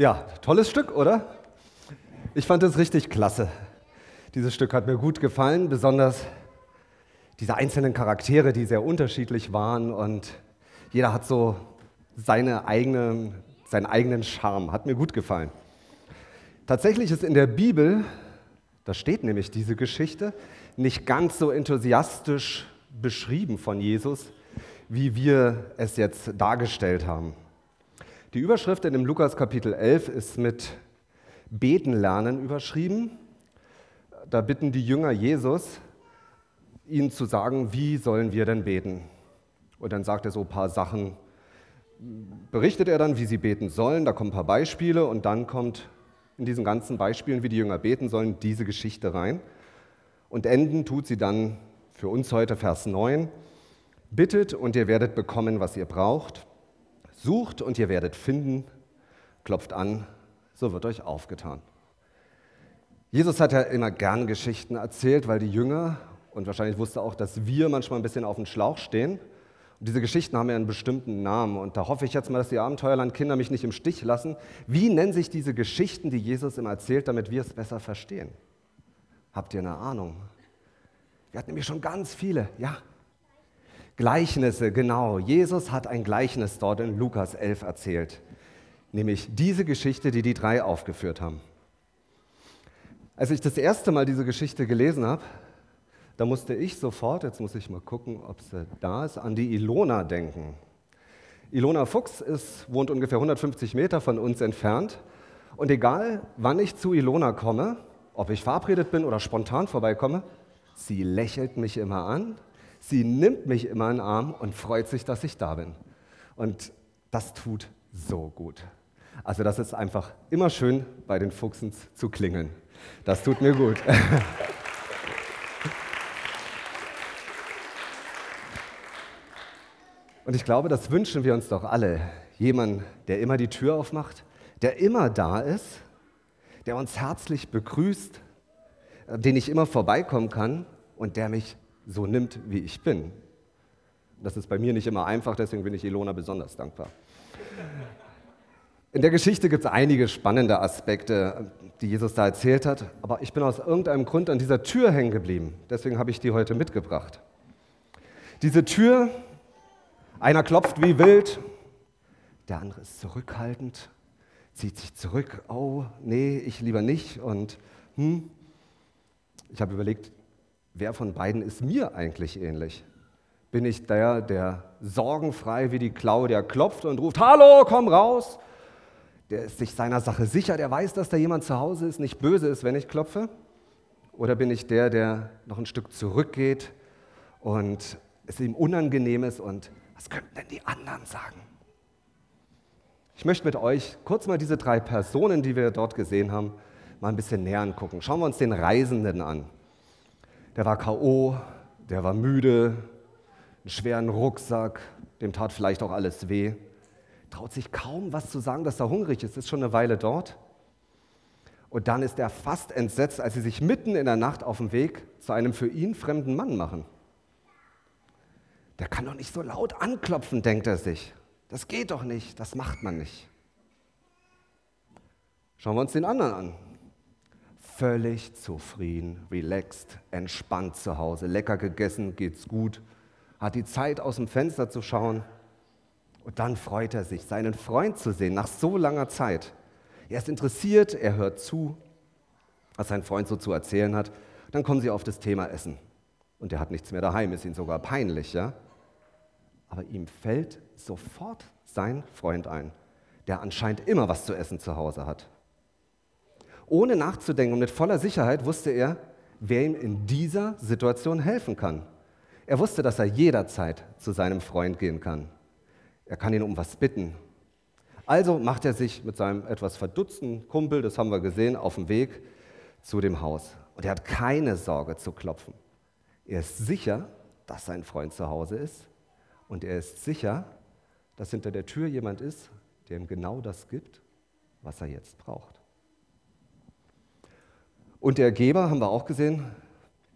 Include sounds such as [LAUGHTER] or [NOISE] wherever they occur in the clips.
Ja, tolles Stück, oder? Ich fand es richtig klasse. Dieses Stück hat mir gut gefallen, besonders diese einzelnen Charaktere, die sehr unterschiedlich waren und jeder hat so seine eigene, seinen eigenen Charme. Hat mir gut gefallen. Tatsächlich ist in der Bibel, da steht nämlich diese Geschichte, nicht ganz so enthusiastisch beschrieben von Jesus, wie wir es jetzt dargestellt haben. Die Überschrift in dem Lukas Kapitel 11 ist mit Beten lernen überschrieben. Da bitten die Jünger Jesus, ihnen zu sagen, wie sollen wir denn beten? Und dann sagt er so ein paar Sachen, berichtet er dann, wie sie beten sollen. Da kommen ein paar Beispiele und dann kommt in diesen ganzen Beispielen, wie die Jünger beten sollen, diese Geschichte rein. Und enden tut sie dann für uns heute Vers 9. Bittet und ihr werdet bekommen, was ihr braucht. Sucht und ihr werdet finden, klopft an, so wird euch aufgetan. Jesus hat ja immer gern Geschichten erzählt, weil die Jünger und wahrscheinlich wusste auch, dass wir manchmal ein bisschen auf dem Schlauch stehen. Und diese Geschichten haben ja einen bestimmten Namen. Und da hoffe ich jetzt mal, dass die Abenteuerlandkinder mich nicht im Stich lassen. Wie nennen sich diese Geschichten, die Jesus immer erzählt, damit wir es besser verstehen? Habt ihr eine Ahnung? Wir hatten nämlich schon ganz viele, ja. Gleichnisse, genau. Jesus hat ein Gleichnis dort in Lukas 11 erzählt, nämlich diese Geschichte, die die drei aufgeführt haben. Als ich das erste Mal diese Geschichte gelesen habe, da musste ich sofort, jetzt muss ich mal gucken, ob sie da ist, an die Ilona denken. Ilona Fuchs ist, wohnt ungefähr 150 Meter von uns entfernt. Und egal, wann ich zu Ilona komme, ob ich verabredet bin oder spontan vorbeikomme, sie lächelt mich immer an Sie nimmt mich immer in den Arm und freut sich, dass ich da bin. Und das tut so gut. Also das ist einfach immer schön, bei den Fuchsens zu klingeln. Das tut mir gut. [LAUGHS] Und ich glaube, das wünschen wir uns doch alle. Jemand, der immer die Tür aufmacht, der immer da ist, der uns herzlich begrüßt, den ich immer vorbeikommen kann und der mich so nimmt, wie ich bin. Das ist bei mir nicht immer einfach, deswegen bin ich Ilona besonders dankbar. In der Geschichte gibt es einige spannende Aspekte, die Jesus da erzählt hat, aber ich bin aus irgendeinem Grund an dieser Tür hängen geblieben. Deswegen habe ich die heute mitgebracht. Diese Tür, einer klopft wie wild, der andere ist zurückhaltend, zieht sich zurück. Oh, nee, ich lieber nicht. Und hm, ich habe überlegt, wer von beiden ist mir eigentlich ähnlich? Bin ich der, der sorgenfrei wie die Claudia klopft und ruft, Hallo, komm raus? Der ist sich seiner Sache sicher, der weiß, dass da jemand zu Hause ist, nicht böse ist, wenn ich klopfe? Oder bin ich der, der noch ein Stück zurückgeht und es ihm unangenehm ist und was könnten denn die anderen sagen? Ich möchte mit euch kurz mal diese drei Personen, die wir dort gesehen haben, mal ein bisschen näher angucken. Schauen wir uns den Reisenden an der war K.O., der war müde, einen schweren Rucksack, dem tat vielleicht auch alles weh. Traut sich kaum was zu sagen, dass er hungrig ist, ist schon eine Weile dort. Und dann ist er fast entsetzt, als sie sich mitten in der Nacht auf dem Weg zu einem für ihn fremden Mann machen. Der kann doch nicht so laut anklopfen, denkt er sich. Das geht doch nicht, das macht man nicht. Schauen wir uns den anderen an völlig zufrieden, relaxed, entspannt zu Hause, lecker gegessen, geht's gut, hat die Zeit aus dem Fenster zu schauen und dann freut er sich, seinen Freund zu sehen nach so langer Zeit. Er ist interessiert, er hört zu, was sein Freund so zu erzählen hat. Dann kommen sie auf das Thema Essen und er hat nichts mehr daheim, ist ihm sogar peinlich, ja? Aber ihm fällt sofort sein Freund ein, der anscheinend immer was zu essen zu Hause hat. Ohne nachzudenken und mit voller Sicherheit wusste er, wer ihm in dieser Situation helfen kann. Er wusste, dass er jederzeit zu seinem Freund gehen kann. Er kann ihn um was bitten. Also macht er sich mit seinem etwas verdutzten Kumpel, das haben wir gesehen, auf den Weg zu dem Haus. Und er hat keine Sorge zu klopfen. Er ist sicher, dass sein Freund zu Hause ist. Und er ist sicher, dass hinter der Tür jemand ist, der ihm genau das gibt, was er jetzt braucht. Und der Geber, haben wir auch gesehen,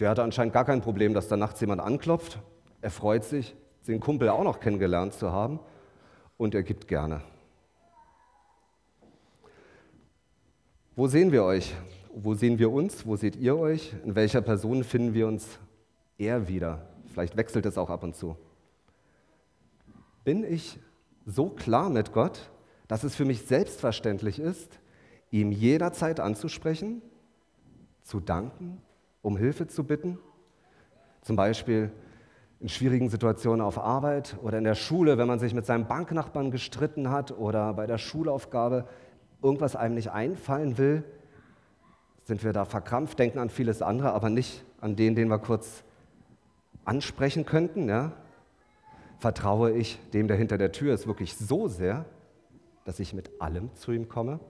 der hatte anscheinend gar kein Problem, dass da nachts jemand anklopft. Er freut sich, den Kumpel auch noch kennengelernt zu haben und er gibt gerne. Wo sehen wir euch? Wo sehen wir uns? Wo seht ihr euch? In welcher Person finden wir uns eher wieder? Vielleicht wechselt es auch ab und zu. Bin ich so klar mit Gott, dass es für mich selbstverständlich ist, ihm jederzeit anzusprechen, zu danken, um Hilfe zu bitten? Zum Beispiel in schwierigen Situationen auf Arbeit oder in der Schule, wenn man sich mit seinem Banknachbarn gestritten hat oder bei der Schulaufgabe irgendwas einem nicht einfallen will, sind wir da verkrampft, denken an vieles andere, aber nicht an den, den wir kurz ansprechen könnten. Ja? Vertraue ich dem, der hinter der Tür ist, wirklich so sehr, dass ich mit allem zu ihm komme?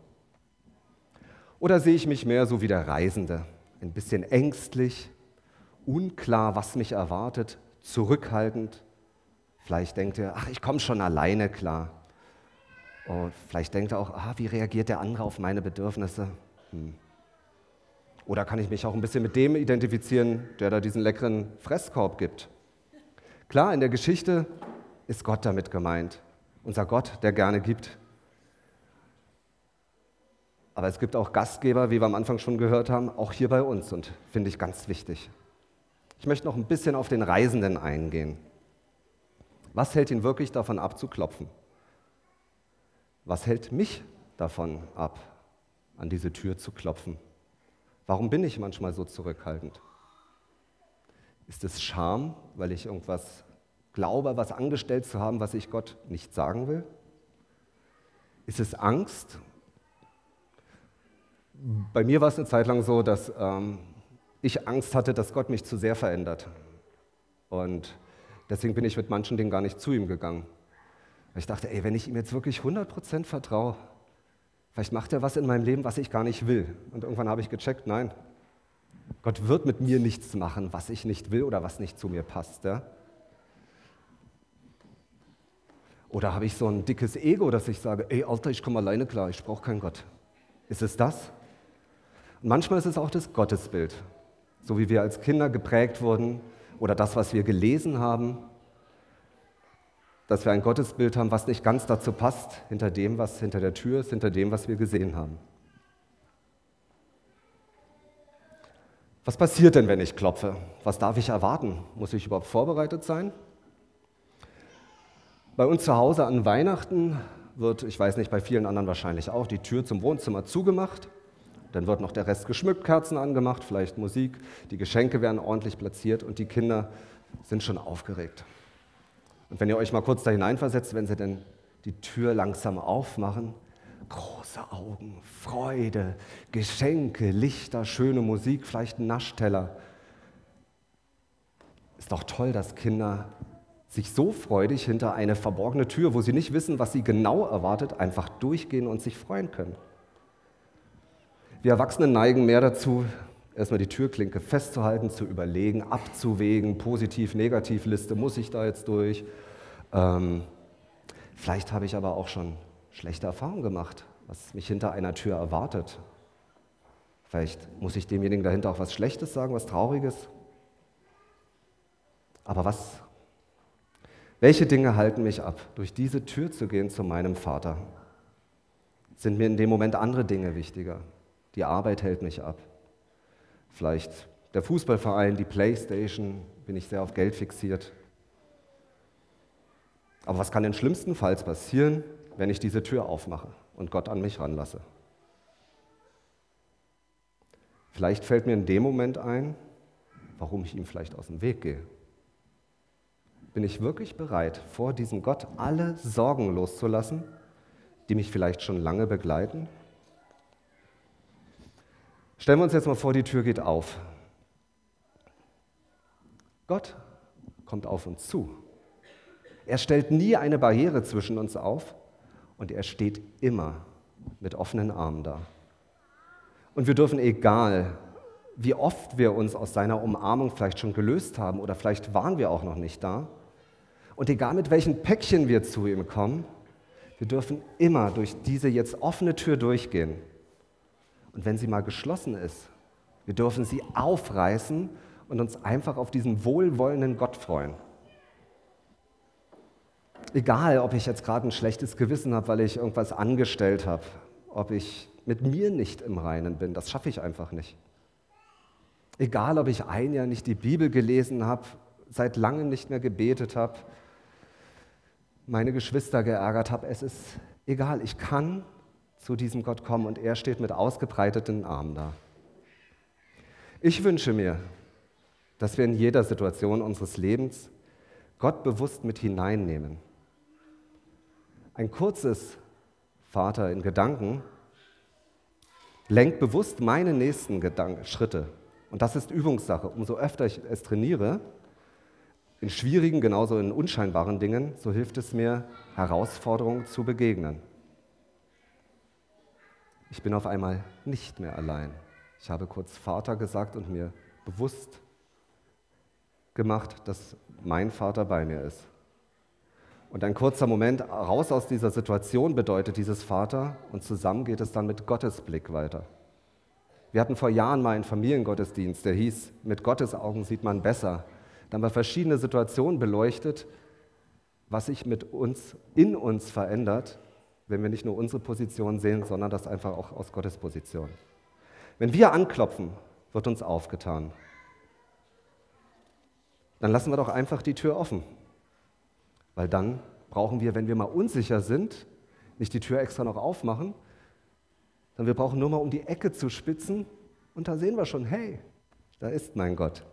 Oder sehe ich mich mehr so wie der Reisende, ein bisschen ängstlich, unklar, was mich erwartet, zurückhaltend? Vielleicht denkt er, ach, ich komme schon alleine klar. Und vielleicht denkt er auch, ah, wie reagiert der andere auf meine Bedürfnisse? Hm. Oder kann ich mich auch ein bisschen mit dem identifizieren, der da diesen leckeren Fresskorb gibt? Klar, in der Geschichte ist Gott damit gemeint. Unser Gott, der gerne gibt. Aber es gibt auch Gastgeber, wie wir am Anfang schon gehört haben, auch hier bei uns und finde ich ganz wichtig. Ich möchte noch ein bisschen auf den Reisenden eingehen. Was hält ihn wirklich davon ab zu klopfen? Was hält mich davon ab, an diese Tür zu klopfen? Warum bin ich manchmal so zurückhaltend? Ist es Scham, weil ich irgendwas glaube, was angestellt zu haben, was ich Gott nicht sagen will? Ist es Angst? Bei mir war es eine Zeit lang so, dass ähm, ich Angst hatte, dass Gott mich zu sehr verändert. Und deswegen bin ich mit manchen Dingen gar nicht zu ihm gegangen. Weil ich dachte, ey, wenn ich ihm jetzt wirklich 100% vertraue, vielleicht macht er was in meinem Leben, was ich gar nicht will. Und irgendwann habe ich gecheckt, nein, Gott wird mit mir nichts machen, was ich nicht will oder was nicht zu mir passt. Ja? Oder habe ich so ein dickes Ego, dass ich sage, ey Alter, ich komme alleine klar, ich brauche keinen Gott. Ist es das? Und manchmal ist es auch das Gottesbild, so wie wir als Kinder geprägt wurden oder das, was wir gelesen haben dass wir ein Gottesbild haben, was nicht ganz dazu passt, hinter dem, was hinter der Tür ist, hinter dem, was wir gesehen haben. Was passiert denn, wenn ich klopfe? Was darf ich erwarten? Muss ich überhaupt vorbereitet sein? Bei uns zu Hause an Weihnachten wird, ich weiß nicht, bei vielen anderen wahrscheinlich auch, die Tür zum Wohnzimmer zugemacht. Dann wird noch der Rest geschmückt, Kerzen angemacht, vielleicht Musik, die Geschenke werden ordentlich platziert und die Kinder sind schon aufgeregt. Und wenn ihr euch mal kurz da hineinversetzt, wenn sie denn die Tür langsam aufmachen, große Augen, Freude, Geschenke, Lichter, schöne Musik, vielleicht ein Naschteller. Ist doch toll, dass Kinder sich so freudig hinter eine verborgene Tür, wo sie nicht wissen, was sie genau erwartet, einfach durchgehen und sich freuen können. Wir Erwachsenen neigen mehr dazu, erstmal die Türklinke festzuhalten, zu überlegen, abzuwägen, positiv-negativ-Liste, muss ich da jetzt durch? Ähm, vielleicht habe ich aber auch schon schlechte Erfahrungen gemacht, was mich hinter einer Tür erwartet. Vielleicht muss ich demjenigen dahinter auch was Schlechtes sagen, was Trauriges. Aber was, welche Dinge halten mich ab, durch diese Tür zu gehen zu meinem Vater? Sind mir in dem Moment andere Dinge wichtiger? Die Arbeit hält mich ab. Vielleicht der Fußballverein, die Playstation, bin ich sehr auf Geld fixiert. Aber was kann denn schlimmstenfalls passieren, wenn ich diese Tür aufmache und Gott an mich ranlasse? Vielleicht fällt mir in dem Moment ein, warum ich ihm vielleicht aus dem Weg gehe. Bin ich wirklich bereit, vor diesem Gott alle Sorgen loszulassen, die mich vielleicht schon lange begleiten? Stellen wir uns jetzt mal vor, die Tür geht auf. Gott kommt auf uns zu. Er stellt nie eine Barriere zwischen uns auf und er steht immer mit offenen Armen da. Und wir dürfen, egal wie oft wir uns aus seiner Umarmung vielleicht schon gelöst haben oder vielleicht waren wir auch noch nicht da, und egal mit welchen Päckchen wir zu ihm kommen, wir dürfen immer durch diese jetzt offene Tür durchgehen und wenn sie mal geschlossen ist, wir dürfen sie aufreißen und uns einfach auf diesen wohlwollenden Gott freuen. Egal, ob ich jetzt gerade ein schlechtes Gewissen habe, weil ich irgendwas angestellt habe, ob ich mit mir nicht im Reinen bin. Das schaffe ich einfach nicht. Egal, ob ich ein Jahr nicht die Bibel gelesen habe, seit langem nicht mehr gebetet habe, meine Geschwister geärgert habe, es ist egal, ich kann zu diesem Gott kommen und er steht mit ausgebreiteten Armen da. Ich wünsche mir, dass wir in jeder Situation unseres Lebens Gott bewusst mit hineinnehmen. Ein kurzes Vater in Gedanken lenkt bewusst meine nächsten Gedanken, Schritte. Und das ist Übungssache. Umso öfter ich es trainiere, in schwierigen, genauso in unscheinbaren Dingen, so hilft es mir, Herausforderungen zu begegnen. Ich bin auf einmal nicht mehr allein. Ich habe kurz Vater gesagt und mir bewusst gemacht, dass mein Vater bei mir ist. Und ein kurzer Moment raus aus dieser Situation bedeutet dieses Vater und zusammen geht es dann mit Gottes Blick weiter. Wir hatten vor Jahren mal einen Familiengottesdienst, der hieß, mit Gottes Augen sieht man besser. Dann haben wir verschiedene Situationen beleuchtet, was sich mit uns, in uns verändert, wenn wir nicht nur unsere Position sehen, sondern das einfach auch aus Gottes Position. Wenn wir anklopfen, wird uns aufgetan. Dann lassen wir doch einfach die Tür offen. Weil dann brauchen wir, wenn wir mal unsicher sind, nicht die Tür extra noch aufmachen, sondern wir brauchen nur mal um die Ecke zu spitzen und da sehen wir schon, hey, da ist mein Gott.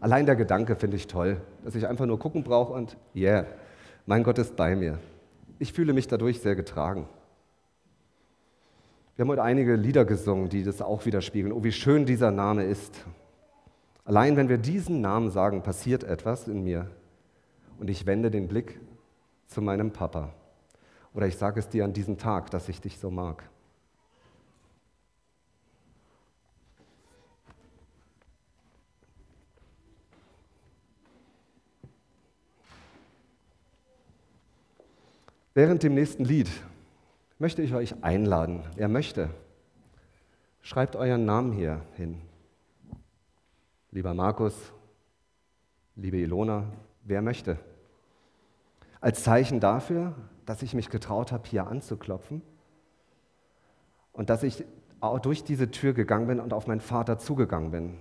Allein der Gedanke finde ich toll, dass ich einfach nur gucken brauche und, yeah, mein Gott ist bei mir. Ich fühle mich dadurch sehr getragen. Wir haben heute einige Lieder gesungen, die das auch widerspiegeln. Oh, wie schön dieser Name ist. Allein wenn wir diesen Namen sagen, passiert etwas in mir. Und ich wende den Blick zu meinem Papa. Oder ich sage es dir an diesem Tag, dass ich dich so mag. Während dem nächsten Lied möchte ich euch einladen, wer möchte, schreibt euren Namen hier hin. Lieber Markus, liebe Ilona, wer möchte. Als Zeichen dafür, dass ich mich getraut habe, hier anzuklopfen und dass ich auch durch diese Tür gegangen bin und auf meinen Vater zugegangen bin.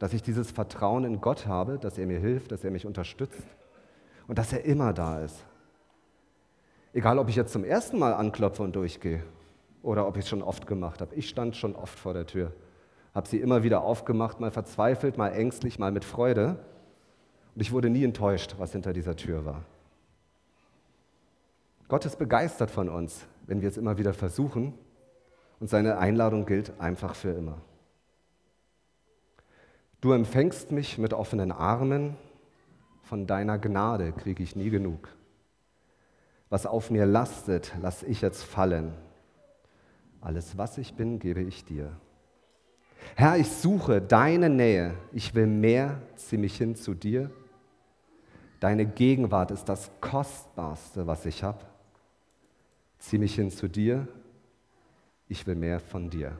Dass ich dieses Vertrauen in Gott habe, dass er mir hilft, dass er mich unterstützt und dass er immer da ist. Egal, ob ich jetzt zum ersten Mal anklopfe und durchgehe oder ob ich es schon oft gemacht habe. Ich stand schon oft vor der Tür, habe sie immer wieder aufgemacht, mal verzweifelt, mal ängstlich, mal mit Freude. Und ich wurde nie enttäuscht, was hinter dieser Tür war. Gott ist begeistert von uns, wenn wir es immer wieder versuchen. Und seine Einladung gilt einfach für immer. Du empfängst mich mit offenen Armen, von deiner Gnade kriege ich nie genug. Was auf mir lastet, lass ich jetzt fallen. Alles, was ich bin, gebe ich dir. Herr, ich suche deine Nähe. Ich will mehr, zieh mich hin zu dir. Deine Gegenwart ist das Kostbarste, was ich habe. Zieh mich hin zu dir. Ich will mehr von dir.